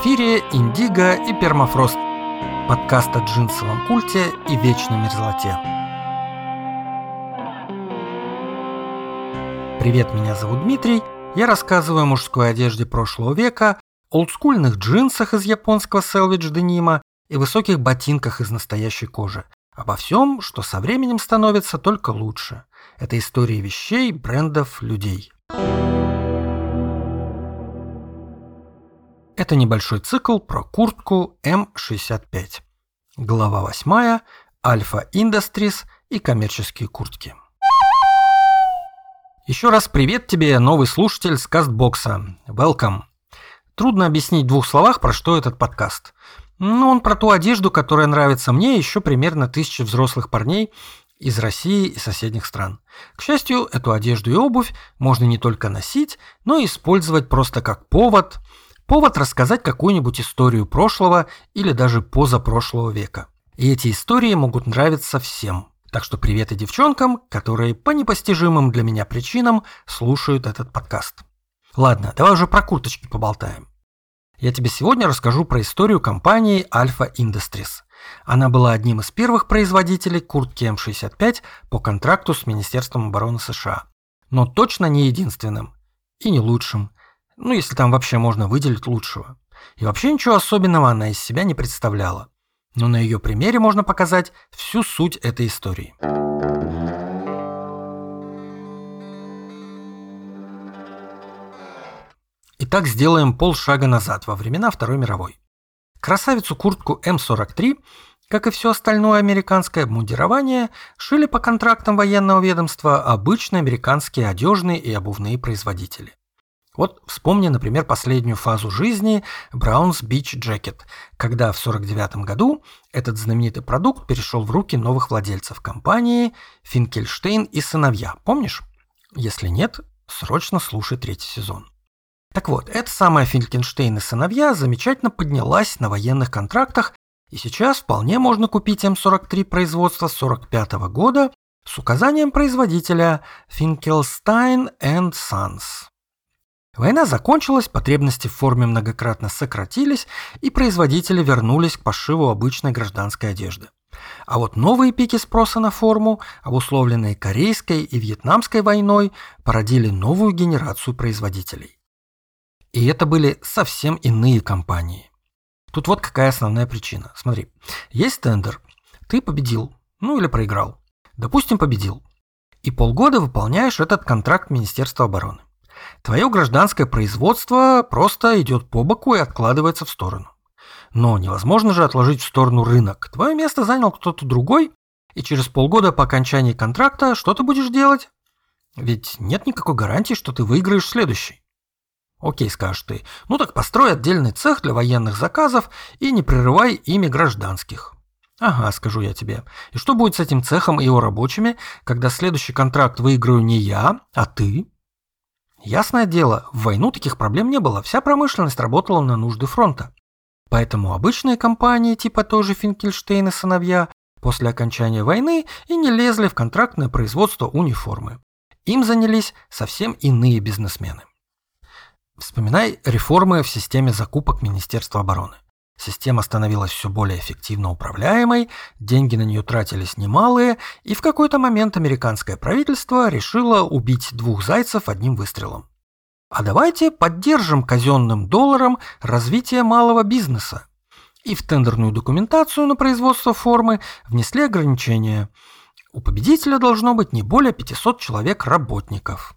эфире Индиго и Пермафрост. Подкаст о джинсовом культе и вечной мерзлоте. Привет, меня зовут Дмитрий. Я рассказываю о мужской одежде прошлого века, олдскульных джинсах из японского селвидж денима и высоких ботинках из настоящей кожи. Обо всем, что со временем становится только лучше. Это истории вещей, брендов, людей. Это небольшой цикл про куртку М65. Глава 8. Альфа Industries и коммерческие куртки. Еще раз привет тебе, новый слушатель с Кастбокса. Welcome. Трудно объяснить в двух словах, про что этот подкаст. Ну, он про ту одежду, которая нравится мне еще примерно тысячи взрослых парней из России и соседних стран. К счастью, эту одежду и обувь можно не только носить, но и использовать просто как повод – Повод рассказать какую-нибудь историю прошлого или даже позапрошлого века. И эти истории могут нравиться всем. Так что привет и девчонкам, которые по непостижимым для меня причинам слушают этот подкаст. Ладно, давай уже про курточки поболтаем. Я тебе сегодня расскажу про историю компании Alpha Industries. Она была одним из первых производителей куртки М65 по контракту с Министерством обороны США. Но точно не единственным. И не лучшим. Ну, если там вообще можно выделить лучшего. И вообще ничего особенного она из себя не представляла. Но на ее примере можно показать всю суть этой истории. Итак, сделаем полшага назад, во времена Второй мировой. Красавицу куртку М43, как и все остальное американское обмундирование, шили по контрактам военного ведомства обычные американские одежные и обувные производители. Вот вспомни, например, последнюю фазу жизни Brown's Beach Jacket, когда в 1949 году этот знаменитый продукт перешел в руки новых владельцев компании Финкельштейн и сыновья. Помнишь? Если нет, срочно слушай третий сезон. Так вот, эта самая Финкельштейн и сыновья замечательно поднялась на военных контрактах, и сейчас вполне можно купить М43 производства 1945 года с указанием производителя Finkelstein Sons. Война закончилась, потребности в форме многократно сократились, и производители вернулись к пошиву обычной гражданской одежды. А вот новые пики спроса на форму, обусловленные Корейской и Вьетнамской войной, породили новую генерацию производителей. И это были совсем иные компании. Тут вот какая основная причина. Смотри, есть тендер, ты победил, ну или проиграл. Допустим, победил. И полгода выполняешь этот контракт Министерства обороны. Твое гражданское производство просто идет по боку и откладывается в сторону. Но невозможно же отложить в сторону рынок. Твое место занял кто-то другой, и через полгода по окончании контракта что ты будешь делать? Ведь нет никакой гарантии, что ты выиграешь следующий. Окей, скажешь ты. Ну так построй отдельный цех для военных заказов и не прерывай ими гражданских. Ага, скажу я тебе. И что будет с этим цехом и его рабочими, когда следующий контракт выиграю не я, а ты? Ясное дело, в войну таких проблем не было, вся промышленность работала на нужды фронта. Поэтому обычные компании, типа тоже Финкельштейн и сыновья, после окончания войны и не лезли в контрактное производство униформы. Им занялись совсем иные бизнесмены. Вспоминай реформы в системе закупок Министерства обороны. Система становилась все более эффективно управляемой, деньги на нее тратились немалые, и в какой-то момент американское правительство решило убить двух зайцев одним выстрелом. А давайте поддержим казенным долларом развитие малого бизнеса. И в тендерную документацию на производство формы внесли ограничения. У победителя должно быть не более 500 человек работников.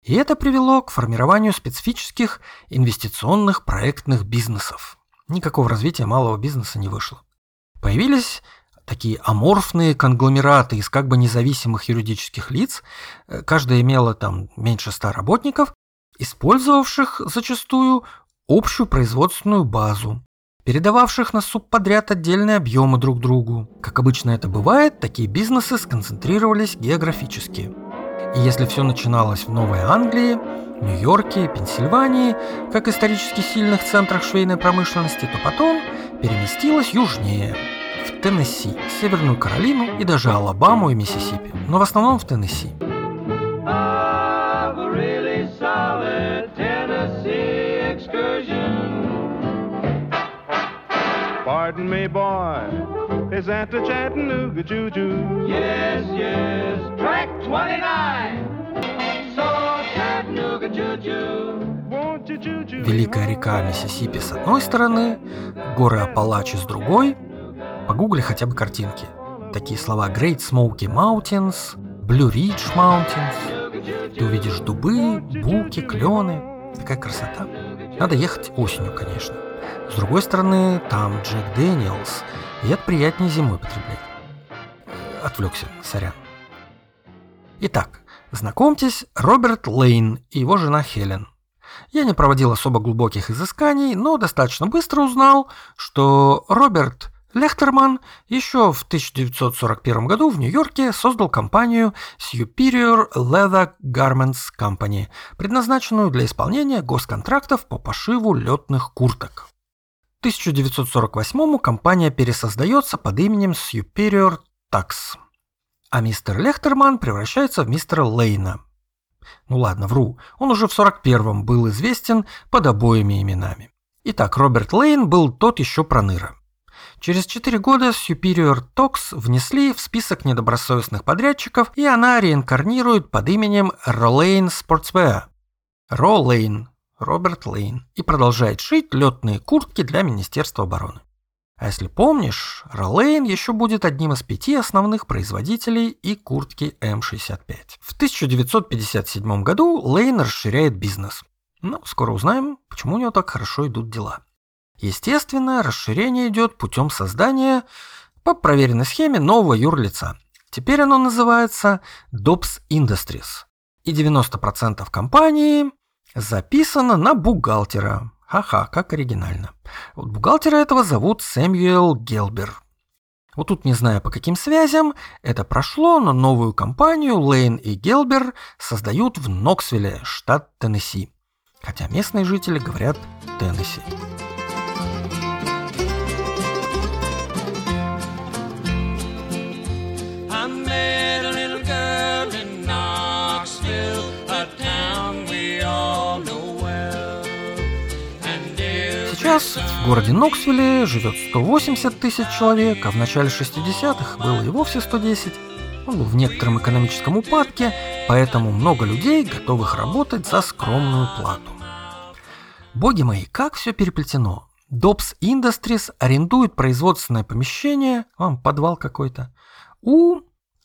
И это привело к формированию специфических инвестиционных проектных бизнесов никакого развития малого бизнеса не вышло. Появились такие аморфные конгломераты из как бы независимых юридических лиц, э, каждая имела там меньше ста работников, использовавших зачастую общую производственную базу, передававших на субподряд отдельные объемы друг другу. Как обычно это бывает, такие бизнесы сконцентрировались географически. И если все начиналось в Новой Англии, Нью-Йорке, Пенсильвании, как исторически сильных центрах швейной промышленности, то потом переместилась южнее, в Теннесси, Северную Каролину и даже Алабаму и Миссисипи, но в основном в Теннесси. Pardon me, boy. Is that the Chattanooga Choo? Yes, yes, track 29. Великая река Миссисипи с одной стороны, горы Апалачи с другой. Погугли хотя бы картинки. Такие слова Great Smoky Mountains, Blue Ridge Mountains. Ты увидишь дубы, буки, клены. Такая красота. Надо ехать осенью, конечно. С другой стороны, там Джек Дэниелс, и это приятнее зимой потреблять. Отвлекся, сорян. Итак, знакомьтесь, Роберт Лейн и его жена Хелен. Я не проводил особо глубоких изысканий, но достаточно быстро узнал, что Роберт Лехтерман еще в 1941 году в Нью-Йорке создал компанию Superior Leather Garments Company, предназначенную для исполнения госконтрактов по пошиву летных курток. К 1948 компания пересоздается под именем Superior Tax, а мистер Лехтерман превращается в мистера Лейна. Ну ладно, вру, он уже в 41-м был известен под обоими именами. Итак, Роберт Лейн был тот еще проныра. Через 4 года Superior Tox внесли в список недобросовестных подрядчиков, и она реинкарнирует под именем Rolane Sportswear. Ро Лейн, Роберт Лейн, и продолжает шить летные куртки для Министерства обороны. А если помнишь, Ролейн еще будет одним из пяти основных производителей и куртки М65. В 1957 году Лейн расширяет бизнес. Но скоро узнаем, почему у него так хорошо идут дела. Естественно, расширение идет путем создания по проверенной схеме нового юрлица. Теперь оно называется Dobbs Industries. И 90% компании записано на бухгалтера. Ха-ха, как оригинально. Вот бухгалтера этого зовут Сэмюэл Гелбер. Вот тут не знаю по каким связям это прошло, но новую компанию Лейн и Гелбер создают в Ноксвилле, штат Теннесси. Хотя местные жители говорят Теннесси. Сейчас в городе Ноксвилле живет 180 тысяч человек, а в начале 60-х было и вовсе 110. Он был в некотором экономическом упадке, поэтому много людей, готовых работать за скромную плату. Боги мои, как все переплетено. Dobbs Industries арендует производственное помещение, вам подвал какой-то, у,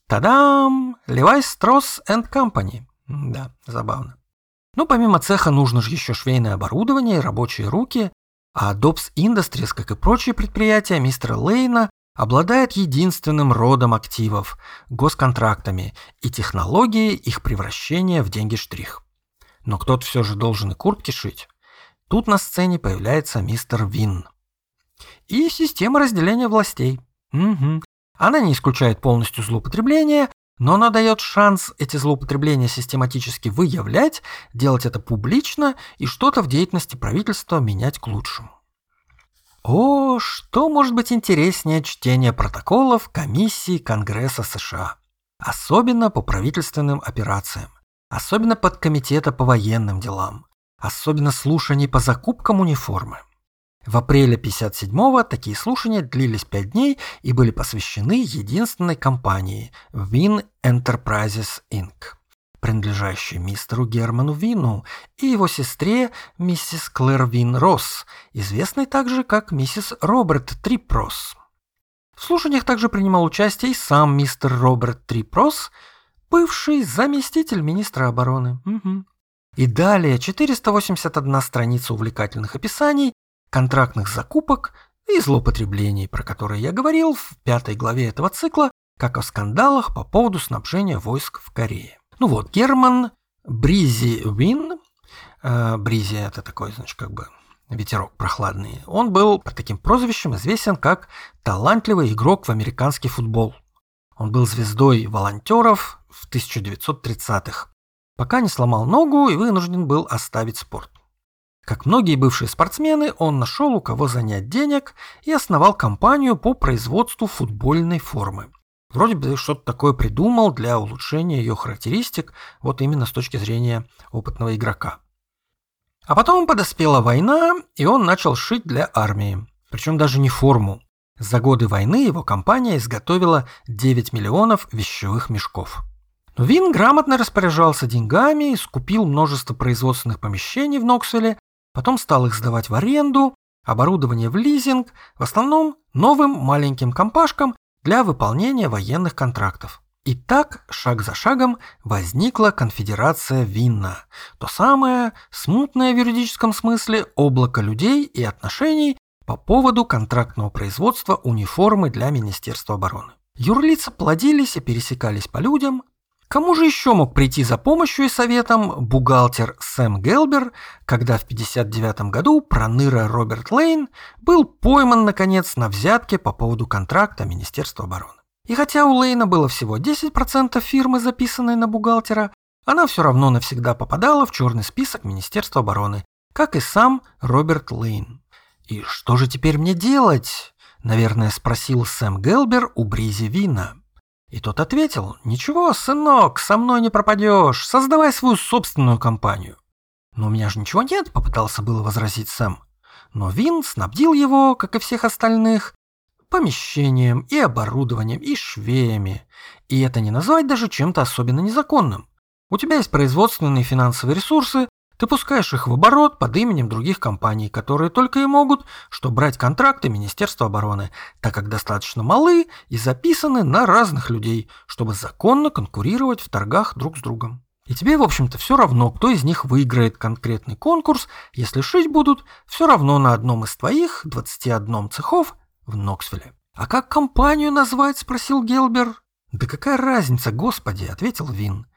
тадам, Levi Strauss and Company. Да, забавно. Ну, помимо цеха нужно же еще швейное оборудование и рабочие руки, а Dobbs Industries, как и прочие предприятия мистера Лейна, обладает единственным родом активов – госконтрактами и технологией их превращения в деньги штрих. Но кто-то все же должен и куртки шить. Тут на сцене появляется мистер Вин. И система разделения властей. Мгм. Она не исключает полностью злоупотребление, но она дает шанс эти злоупотребления систематически выявлять, делать это публично и что-то в деятельности правительства менять к лучшему. О, что может быть интереснее чтения протоколов комиссии Конгресса США? Особенно по правительственным операциям, особенно под комитета по военным делам, особенно слушаний по закупкам униформы. В апреле 57-го такие слушания длились 5 дней и были посвящены единственной компании Win Enterprises Inc., принадлежащей мистеру Герману Вину и его сестре миссис Клэр Вин Росс, известной также как миссис Роберт Трип Росс. В слушаниях также принимал участие и сам мистер Роберт Трип Росс, бывший заместитель министра обороны. Мгм. И далее 481 страница увлекательных описаний контрактных закупок и злоупотреблений, про которые я говорил в пятой главе этого цикла, как о скандалах по поводу снабжения войск в Корее. Ну вот, Герман Бризи Вин, э, Бризи это такой, значит, как бы ветерок прохладный, он был под таким прозвищем известен как талантливый игрок в американский футбол. Он был звездой волонтеров в 1930-х, пока не сломал ногу и вынужден был оставить спорт. Как многие бывшие спортсмены, он нашел у кого занять денег и основал компанию по производству футбольной формы. Вроде бы что-то такое придумал для улучшения ее характеристик, вот именно с точки зрения опытного игрока. А потом подоспела война, и он начал шить для армии. Причем даже не форму, За годы войны его компания изготовила 9 миллионов вещевых мешков. Но Вин грамотно распоряжался деньгами, скупил множество производственных помещений в Ноксвилле, потом стал их сдавать в аренду, оборудование в лизинг, в основном новым маленьким компашкам для выполнения военных контрактов. И так, шаг за шагом, возникла конфедерация Винна. То самое, смутное в юридическом смысле, облако людей и отношений по поводу контрактного производства униформы для Министерства обороны. Юрлица плодились и пересекались по людям, Кому же еще мог прийти за помощью и советом бухгалтер Сэм Гелбер, когда в 1959 году проныра Роберт Лейн был пойман, наконец, на взятке по поводу контракта Министерства обороны. И хотя у Лейна было всего 10% фирмы, записанной на бухгалтера, она все равно навсегда попадала в черный список Министерства обороны, как и сам Роберт Лейн. «И что же теперь мне делать?» – наверное, спросил Сэм Гелбер у Бризи Вина. И тот ответил, «Ничего, сынок, со мной не пропадешь, создавай свою собственную компанию». «Но у меня же ничего нет», — попытался было возразить Сэм. Но Вин снабдил его, как и всех остальных, помещением и оборудованием, и швеями. И это не назвать даже чем-то особенно незаконным. У тебя есть производственные финансовые ресурсы, ты пускаешь их в оборот под именем других компаний, которые только и могут, что брать контракты Министерства обороны, так как достаточно малы и записаны на разных людей, чтобы законно конкурировать в торгах друг с другом. И тебе, в общем-то, все равно, кто из них выиграет конкретный конкурс, если шить будут все равно на одном из твоих 21 цехов в Ноксвилле. «А как компанию назвать?» – спросил Гелбер. «Да какая разница, господи!» – ответил Вин.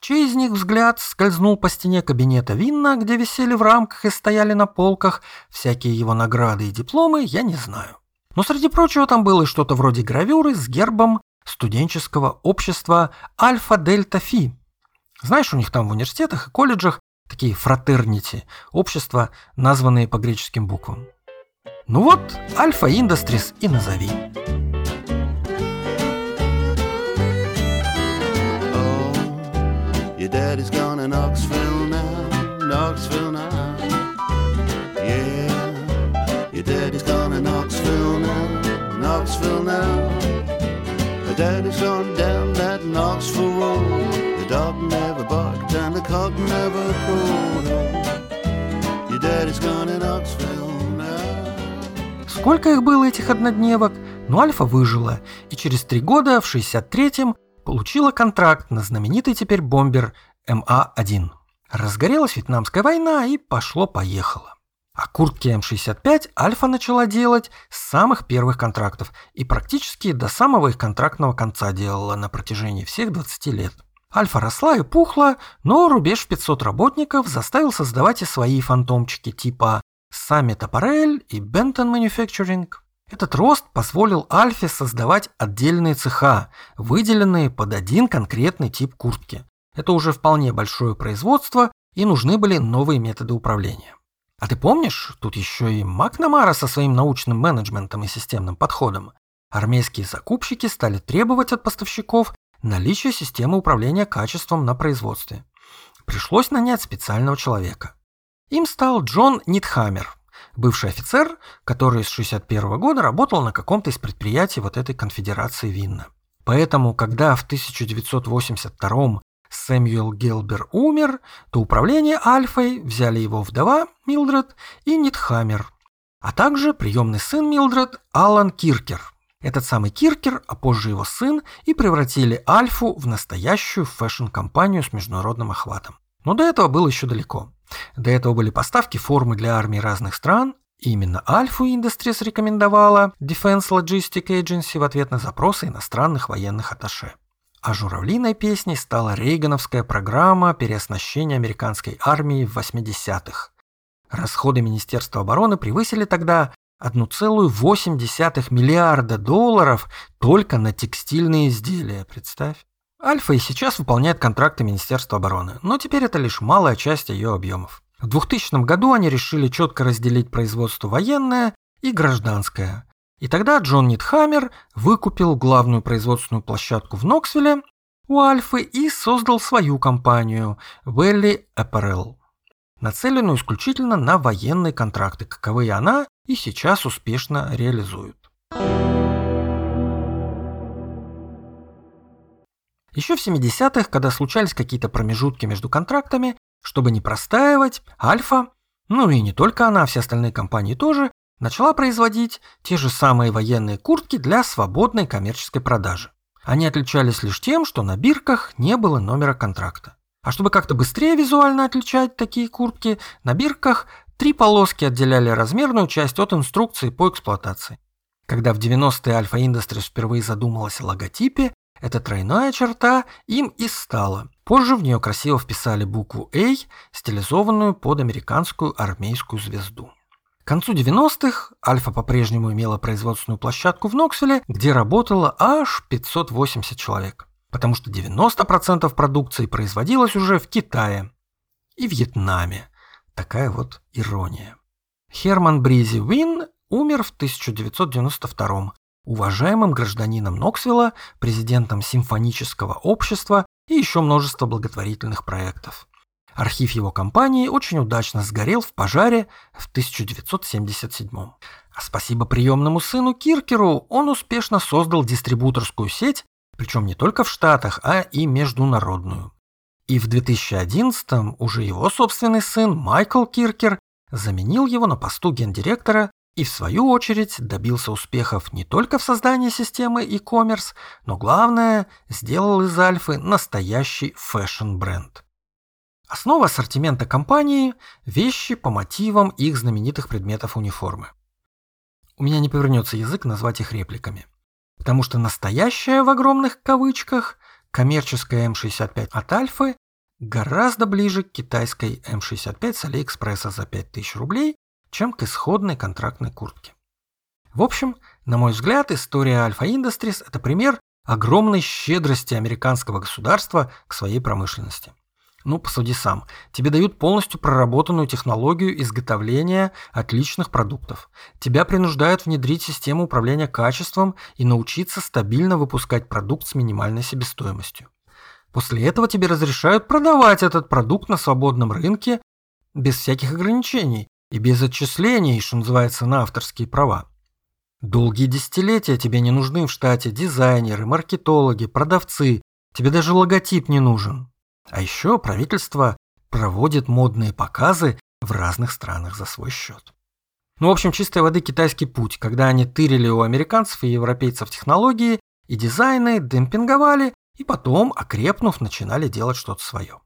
Чей из них взгляд скользнул по стене кабинета Винна, где висели в рамках и стояли на полках всякие его награды и дипломы, я не знаю. Но среди прочего там было что-то вроде гравюры с гербом студенческого общества Альфа-Дельта-Фи. Знаешь, у них там в университетах и колледжах такие фратернити, общества, названные по греческим буквам. Ну вот, Альфа Индастрис и назови. Your daddy's gone to Knoxville now, Knoxville now. Yeah, your daddy's gone to Knoxville now, Knoxville now. Your daddy's gone down that Knoxville road. The dog never barked and the cock never crowed. Your daddy's gone to Knoxville now. Сколько их было, этих однодневок? Но Альфа выжила, и через три года, в 63-м, получила контракт на знаменитый теперь бомбер МА-1. Разгорелась Вьетнамская война и пошло-поехало. А куртки М-65 Альфа начала делать с самых первых контрактов и практически до самого их контрактного конца делала на протяжении всех 20 лет. Альфа росла и пухла, но рубеж в 500 работников заставил создавать и свои фантомчики типа Summit Apparel и Benton Manufacturing. Этот рост позволил Альфе создавать отдельные цеха, выделенные под один конкретный тип куртки. Это уже вполне большое производство, и нужны были новые методы управления. А ты помнишь, тут еще и Макнамара со своим научным менеджментом и системным подходом. Армейские закупщики стали требовать от поставщиков наличия системы управления качеством на производстве. Пришлось нанять специального человека. Им стал Джон Нитхаммер, бывший офицер, который с 61 года работал на каком-то из предприятий вот этой конфедерации Винна. Поэтому, когда в 1982 Сэмюэл Гелбер умер, то управление Альфой взяли его вдова Милдред и Нитхаммер, а также приемный сын Милдред Алан Киркер. Этот самый Киркер, а позже его сын, и превратили Альфу в настоящую фэшн-компанию с международным охватом. Но до этого было еще далеко. До этого были поставки формы для армий разных стран, именно Альфу Industries рекомендовала Defense Logistic Agency в ответ на запросы иностранных военных атташе. А журавлиной песней стала рейгановская программа переоснащения американской армии в 80-х. Расходы Министерства обороны превысили тогда 1,8 миллиарда долларов только на текстильные изделия, представь. Альфа и сейчас выполняет контракты Министерства обороны, но теперь это лишь малая часть ее объемов. В 2000 году они решили четко разделить производство военное и гражданское. И тогда Джон Нитхаммер выкупил главную производственную площадку в Ноксвилле у Альфы и создал свою компанию Valley Apparel, нацеленную исключительно на военные контракты, каковые она и сейчас успешно реализует. Еще в 70-х, когда случались какие-то промежутки между контрактами, чтобы не простаивать, Альфа, ну и не только она, все остальные компании тоже, начала производить те же самые военные куртки для свободной коммерческой продажи. Они отличались лишь тем, что на бирках не было номера контракта. А чтобы как-то быстрее визуально отличать такие куртки, на бирках три полоски отделяли размерную часть от инструкции по эксплуатации. Когда в 90-е Альфа Industries впервые задумалась о логотипе, эта тройная черта им и стала. Позже в нее красиво вписали букву A, стилизованную под американскую армейскую звезду. К концу 90-х Альфа по-прежнему имела производственную площадку в Ноксвилле, где работало аж 580 человек. Потому что 90% продукции производилось уже в Китае и Вьетнаме. Такая вот ирония. Херман Бризи Уин умер в 1992 уважаемым гражданином Ноксвилла, президентом симфонического общества и еще множество благотворительных проектов. Архив его компании очень удачно сгорел в пожаре в 1977 А спасибо приемному сыну Киркеру он успешно создал дистрибуторскую сеть, причем не только в Штатах, а и международную. И в 2011 уже его собственный сын Майкл Киркер заменил его на посту гендиректора и в свою очередь добился успехов не только в создании системы e-commerce, но главное, сделал из Альфы настоящий фэшн-бренд. Основа ассортимента компании – вещи по мотивам их знаменитых предметов униформы. У меня не повернется язык назвать их репликами. Потому что настоящая в огромных кавычках коммерческая М65 от Альфы гораздо ближе к китайской М65 с Алиэкспресса за 5000 рублей, чем к исходной контрактной куртке. В общем, на мой взгляд, история Альфа Industries – это пример огромной щедрости американского государства к своей промышленности. Ну, посуди сам. Тебе дают полностью проработанную технологию изготовления отличных продуктов. Тебя принуждают внедрить систему управления качеством и научиться стабильно выпускать продукт с минимальной себестоимостью. После этого тебе разрешают продавать этот продукт на свободном рынке без всяких ограничений и без отчислений, что называется, на авторские права. Долгие десятилетия тебе не нужны в штате дизайнеры, маркетологи, продавцы. Тебе даже логотип не нужен. А еще правительство проводит модные показы в разных странах за свой счет. Ну, в общем, чистой воды китайский путь, когда они тырили у американцев и европейцев технологии и дизайны, демпинговали, и потом, окрепнув, начинали делать что-то свое.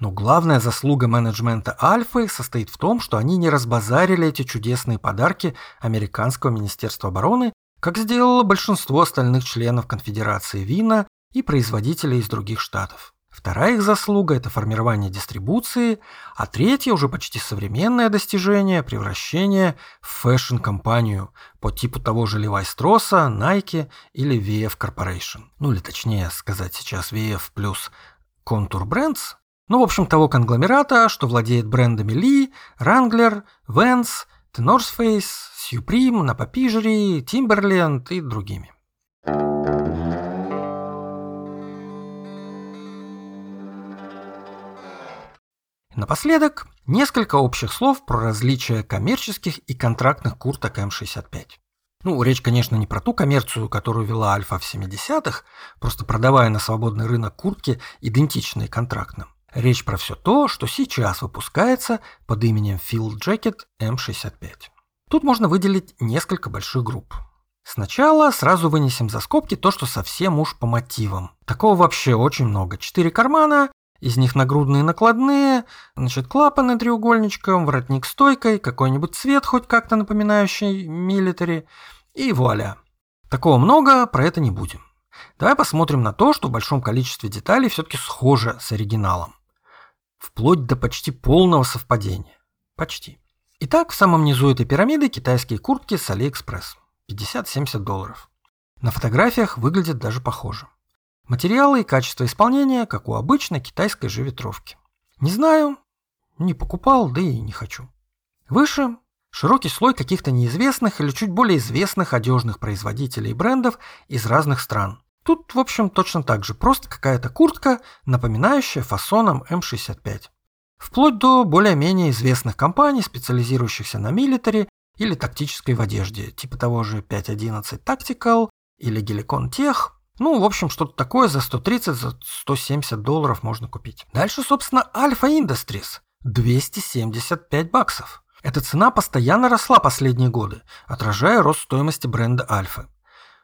Но главная заслуга менеджмента Альфы состоит в том, что они не разбазарили эти чудесные подарки американского министерства обороны, как сделало большинство остальных членов конфедерации Вина и производителей из других штатов. Вторая их заслуга – это формирование дистрибуции, а третье уже почти современное достижение – превращение в фэшн-компанию по типу того же Levi Strauss, Nike или VF Corporation. Ну или точнее сказать сейчас VF плюс Contour Brands. Ну, в общем, того конгломерата, что владеет брендами Lee, Wrangler, Vans, The North Face, Supreme, Napapijeri, Timberland и другими. Напоследок, несколько общих слов про различия коммерческих и контрактных курток М65. Ну, речь, конечно, не про ту коммерцию, которую вела Альфа в 70-х, просто продавая на свободный рынок куртки, идентичные контрактным. Речь про все то, что сейчас выпускается под именем Field Jacket M65. Тут можно выделить несколько больших групп. Сначала сразу вынесем за скобки то, что совсем уж по мотивам. Такого вообще очень много. Четыре кармана, из них нагрудные накладные, значит, клапаны треугольничком, воротник стойкой, какой-нибудь цвет, хоть как-то напоминающий милитари, и вуаля. Такого много, про это не будем. Давай посмотрим на то, что в большом количестве деталей все-таки схоже с оригиналом. Вплоть до почти полного совпадения. Почти. Итак, в самом низу этой пирамиды китайские куртки с Алиэкспресс. 50-70 долларов. На фотографиях выглядят даже похоже. Материалы и качество исполнения, как у обычной китайской же ветровки. Не знаю, не покупал, да и не хочу. Выше широкий слой каких-то неизвестных или чуть более известных одежных производителей и брендов из разных стран. Тут, в общем, точно так же, просто какая-то куртка, напоминающая фасоном М65. Вплоть до более-менее известных компаний, специализирующихся на милитаре или тактической в одежде, типа того же 5.11 Tactical или Helicon Tech. Ну, в общем, что-то такое за 130, за 170 долларов можно купить. Дальше, собственно, Alpha Industries. 275 баксов. Эта цена постоянно росла последние годы, отражая рост стоимости бренда Альфа.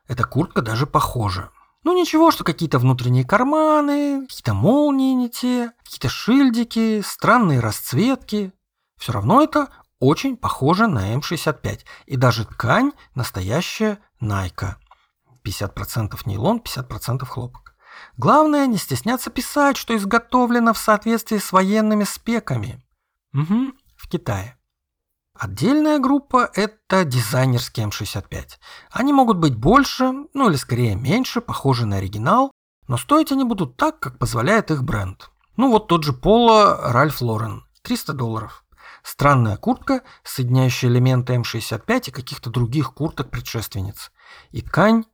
Эта куртка даже похожа. Ну ничего, что какие-то внутренние карманы, какие-то молнии не те, какие-то шильдики, странные расцветки. Все равно это очень похоже на М65. И даже ткань настоящая Найка. 50% нейлон, 50% хлопок. Главное не стесняться писать, что изготовлено в соответствии с военными спеками. Угу, в Китае. Отдельная группа – это дизайнерские М65. Они могут быть больше, ну или скорее меньше, похожи на оригинал, но стоить они будут так, как позволяет их бренд. Ну вот тот же Поло Ральф Лорен, 300 долларов. Странная куртка, соединяющая элементы М65 и каких-то других курток предшественниц. И ткань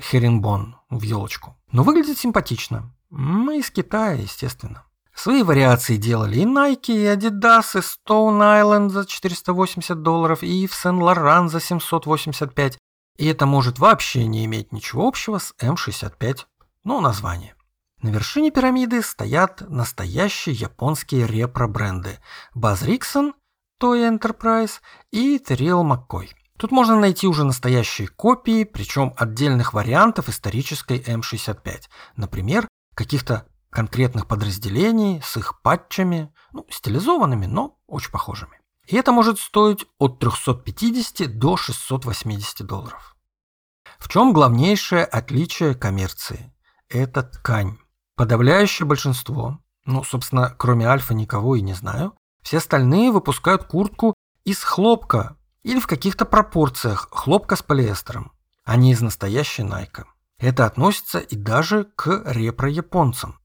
херенбон в елочку. Но выглядит симпатично. Мы из Китая, естественно. Свои вариации делали и Nike, и Adidas, и Stone Island за 480 долларов, и Yves Saint Laurent за 785. И это может вообще не иметь ничего общего с М65, ну, название. На вершине пирамиды стоят настоящие японские ретро-бренды Buzz Rixon, Toy Enterprise и Terrell McCoy. Тут можно найти уже настоящие копии, причем отдельных вариантов исторической М65. Например, каких-то конкретных подразделений с их патчами, ну, стилизованными, но очень похожими. И это может стоить от 350 до 680 долларов. В чем главнейшее отличие коммерции? Это ткань. Подавляющее большинство, ну, собственно, кроме Альфа никого и не знаю, все остальные выпускают куртку из хлопка или в каких-то пропорциях хлопка с полиэстером, а не из настоящей Найка. Это относится и даже к репро-японцам.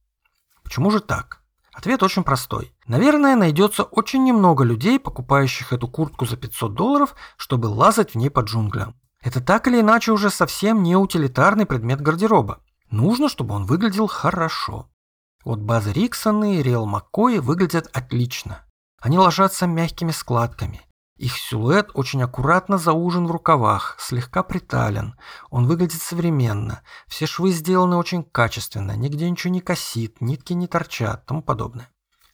Почему же так? Ответ очень простой. Наверное, найдется очень немного людей, покупающих эту куртку за 500 долларов, чтобы лазать в ней по джунглям. Это так или иначе уже совсем не утилитарный предмет гардероба. Нужно, чтобы он выглядел хорошо. Вот базы Риксоны и Риэл Маккои выглядят отлично. Они ложатся мягкими складками. Их силуэт очень аккуратно заужен в рукавах, слегка притален. Он выглядит современно. Все швы сделаны очень качественно, нигде ничего не косит, нитки не торчат, тому подобное.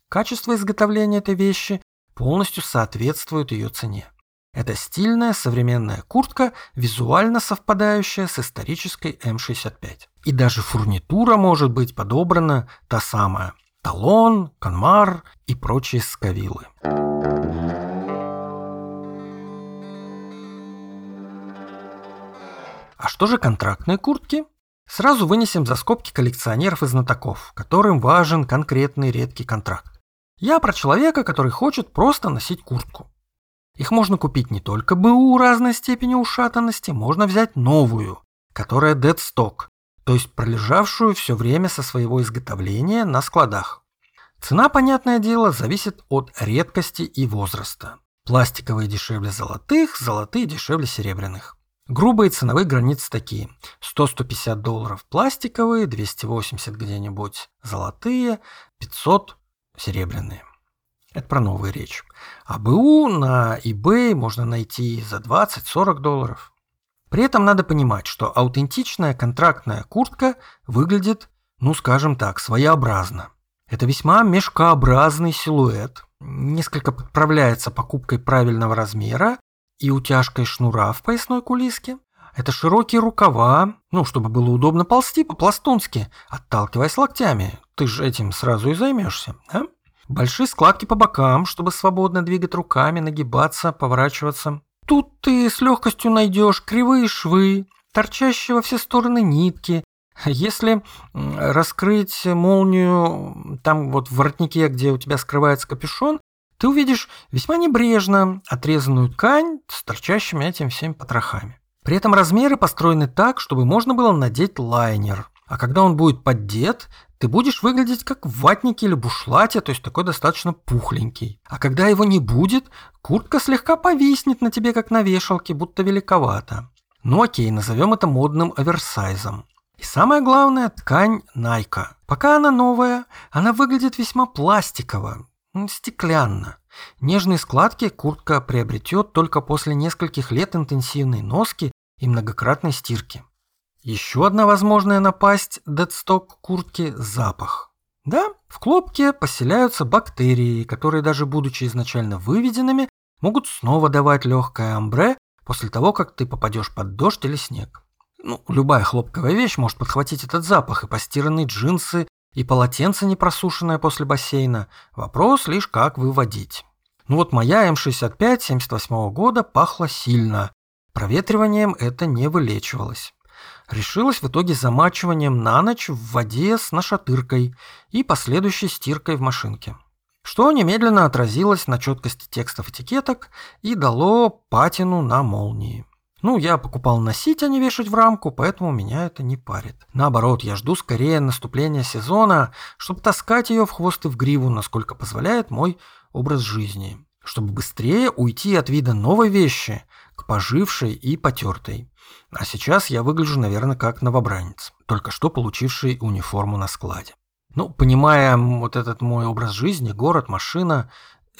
Качество изготовления этой вещи полностью соответствует ее цене. Это стильная современная куртка, визуально совпадающая с исторической М65. И даже фурнитура может быть подобрана та самая. Талон, канмар и прочие скавилы. А что же контрактные куртки? Сразу вынесем за скобки коллекционеров и знатоков, которым важен конкретный редкий контракт. Я про человека, который хочет просто носить куртку. Их можно купить не только БУ разной степени ушатанности, можно взять новую, которая stock, то есть пролежавшую все время со своего изготовления на складах. Цена, понятное дело, зависит от редкости и возраста. Пластиковые дешевле золотых, золотые дешевле серебряных. Грубые ценовые границы такие. 100-150 долларов пластиковые, 280 где-нибудь золотые, 500 серебряные. Это про новую речь. А БУ на eBay можно найти за 20-40 долларов. При этом надо понимать, что аутентичная контрактная куртка выглядит, ну скажем так, своеобразно. Это весьма мешкообразный силуэт, несколько подправляется покупкой правильного размера и утяжкой шнура в поясной кулиске. Это широкие рукава, ну, чтобы было удобно ползти по-пластунски, отталкиваясь локтями. Ты же этим сразу и займешься, да? Большие складки по бокам, чтобы свободно двигать руками, нагибаться, поворачиваться. Тут ты с легкостью найдешь кривые швы, торчащие во все стороны нитки. Если раскрыть молнию там вот в воротнике, где у тебя скрывается капюшон, ты увидишь весьма небрежно отрезанную ткань с торчащими этим всеми потрохами. При этом размеры построены так, чтобы можно было надеть лайнер. А когда он будет поддет, ты будешь выглядеть как в ватнике или бушлате, то есть такой достаточно пухленький. А когда его не будет, куртка слегка повиснет на тебе, как на вешалке, будто великовато. Ну окей, назовем это модным оверсайзом. И самое главное, ткань Найка. Пока она новая, она выглядит весьма пластиково, стеклянно. Нежные складки куртка приобретет только после нескольких лет интенсивной носки и многократной стирки. Еще одна возможная напасть дедсток куртки – запах. Да, в клопке поселяются бактерии, которые даже будучи изначально выведенными, могут снова давать легкое амбре после того, как ты попадешь под дождь или снег. Ну, любая хлопковая вещь может подхватить этот запах, и постиранные джинсы, и полотенце не просушенное после бассейна. Вопрос лишь как выводить. Ну вот моя М65 78 года пахла сильно. Проветриванием это не вылечивалось. Решилось в итоге замачиванием на ночь в воде с нашатыркой и последующей стиркой в машинке. Что немедленно отразилось на четкости текстов этикеток и дало патину на молнии. Ну, я покупал носить, а не вешать в рамку, поэтому меня это не парит. Наоборот, я жду скорее наступления сезона, чтобы таскать ее в хвост и в гриву, насколько позволяет мой образ жизни. Чтобы быстрее уйти от вида новой вещи к пожившей и потертой. А сейчас я выгляжу, наверное, как новобранец, только что получивший униформу на складе. Ну, понимая вот этот мой образ жизни, город, машина,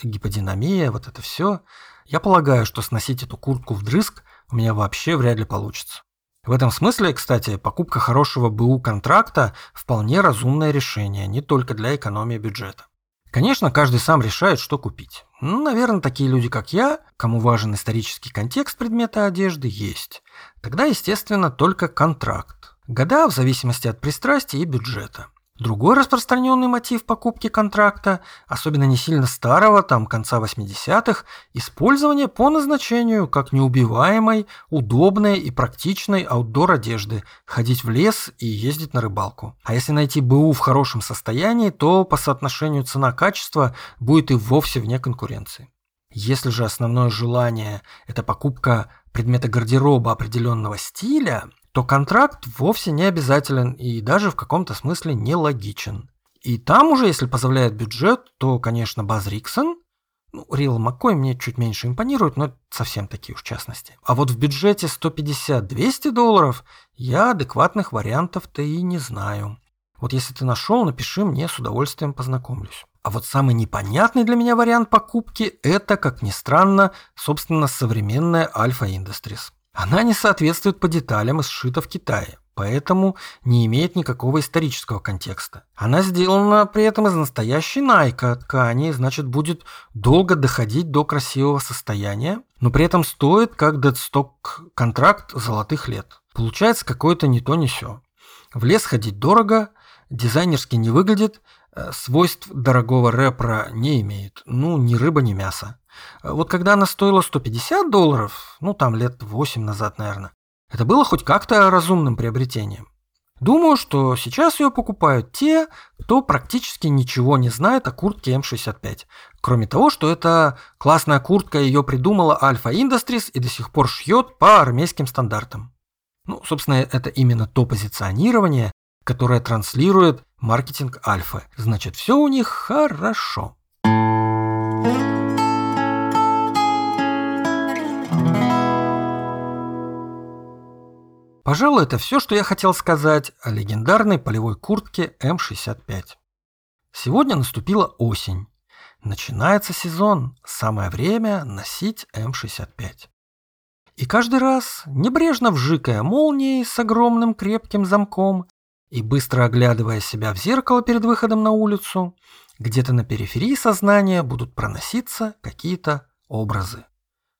гиподинамия, вот это все, я полагаю, что сносить эту куртку вдрызг у меня вообще вряд ли получится. В этом смысле, кстати, покупка хорошего БУ контракта вполне разумное решение, не только для экономии бюджета. Конечно, каждый сам решает, что купить. Ну, наверное, такие люди, как я, кому важен исторический контекст предмета одежды, есть. Тогда, естественно, только контракт. Года в зависимости от пристрастия и бюджета. Другой распространенный мотив покупки контракта, особенно не сильно старого, там конца 80-х, использование по назначению как неубиваемой, удобной и практичной аутдор одежды, ходить в лес и ездить на рыбалку. А если найти БУ в хорошем состоянии, то по соотношению цена-качество будет и вовсе вне конкуренции. Если же основное желание – это покупка предмета гардероба определенного стиля – то контракт вовсе не обязателен и даже в каком-то смысле нелогичен. И там уже, если позволяет бюджет, то, конечно, Баз Риксон, ну, Рил Маккой мне чуть меньше импонирует, но совсем такие уж частности. А вот в бюджете 150-200 долларов я адекватных вариантов-то и не знаю. Вот если ты нашел, напиши мне, с удовольствием познакомлюсь. А вот самый непонятный для меня вариант покупки – это, как ни странно, собственно, современная Alpha Industries. Она не соответствует по деталям и сшита в Китае, поэтому не имеет никакого исторического контекста. Она сделана при этом из настоящей найка ткани, значит будет долго доходить до красивого состояния, но при этом стоит как дедсток контракт золотых лет. Получается какое-то не то не сё. В лес ходить дорого, дизайнерски не выглядит, свойств дорогого рэпера не имеет. Ну, ни рыба, ни мясо. Вот когда она стоила 150 долларов, ну там лет 8 назад, наверное, это было хоть как-то разумным приобретением. Думаю, что сейчас ее покупают те, кто практически ничего не знает о куртке М65. Кроме того, что это классная куртка, ее придумала Alpha Industries и до сих пор шьет по армейским стандартам. Ну, собственно, это именно то позиционирование, которое транслирует маркетинг Альфа. Значит, все у них хорошо. Пожалуй, это все, что я хотел сказать о легендарной полевой куртке М65. Сегодня наступила осень. Начинается сезон, самое время носить М65. И каждый раз, небрежно вжикая молнией с огромным крепким замком и быстро оглядывая себя в зеркало перед выходом на улицу, где-то на периферии сознания будут проноситься какие-то образы.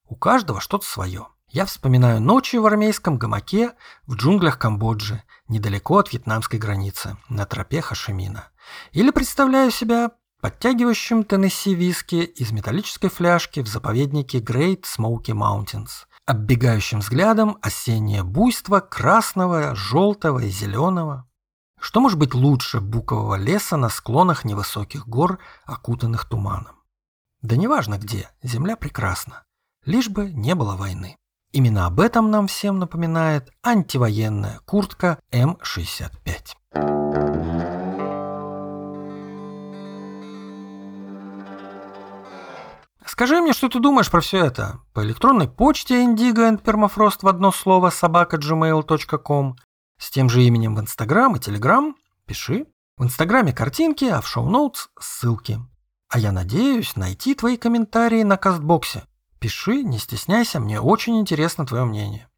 У каждого что-то свое. Я вспоминаю ночи в армейском гамаке в джунглях Камбоджи, недалеко от вьетнамской границы, на тропе Хашимина. Или представляю себя подтягивающим Теннесси виски из металлической фляжки в заповеднике Great Smoky Mountains, оббегающим взглядом осеннее буйство красного, желтого и зеленого. Что может быть лучше букового леса на склонах невысоких гор, окутанных туманом? Да неважно где, земля прекрасна, лишь бы не было войны. Именно об этом нам всем напоминает антивоенная куртка М65. Скажи мне, что ты думаешь про все это? По электронной почте Indigo and Permafrost в одно слово собака gmail.com с тем же именем в Инстаграм и Телеграм пиши. В Инстаграме картинки, а в шоу-ноутс ссылки. А я надеюсь найти твои комментарии на кастбоксе. Пиши, не стесняйся, мне очень интересно твое мнение.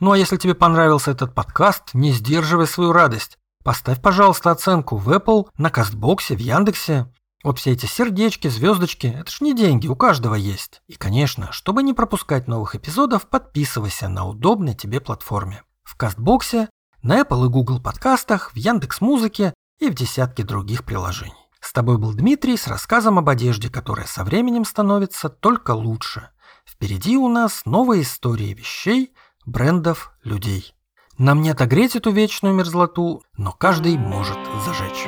Ну а если тебе понравился этот подкаст, не сдерживай свою радость. Поставь, пожалуйста, оценку в Apple, на Кастбоксе, в Яндексе. Вот все эти сердечки, звездочки, это ж не деньги, у каждого есть. И, конечно, чтобы не пропускать новых эпизодов, подписывайся на удобной тебе платформе. В Кастбоксе, на Apple и Google подкастах, в Яндекс Музыке и в десятке других приложений. С тобой был Дмитрий с рассказом об одежде, которая со временем становится только лучше. Впереди у нас новые истории вещей, брендов, людей. Нам не отогреть эту вечную мерзлоту, но каждый может зажечь.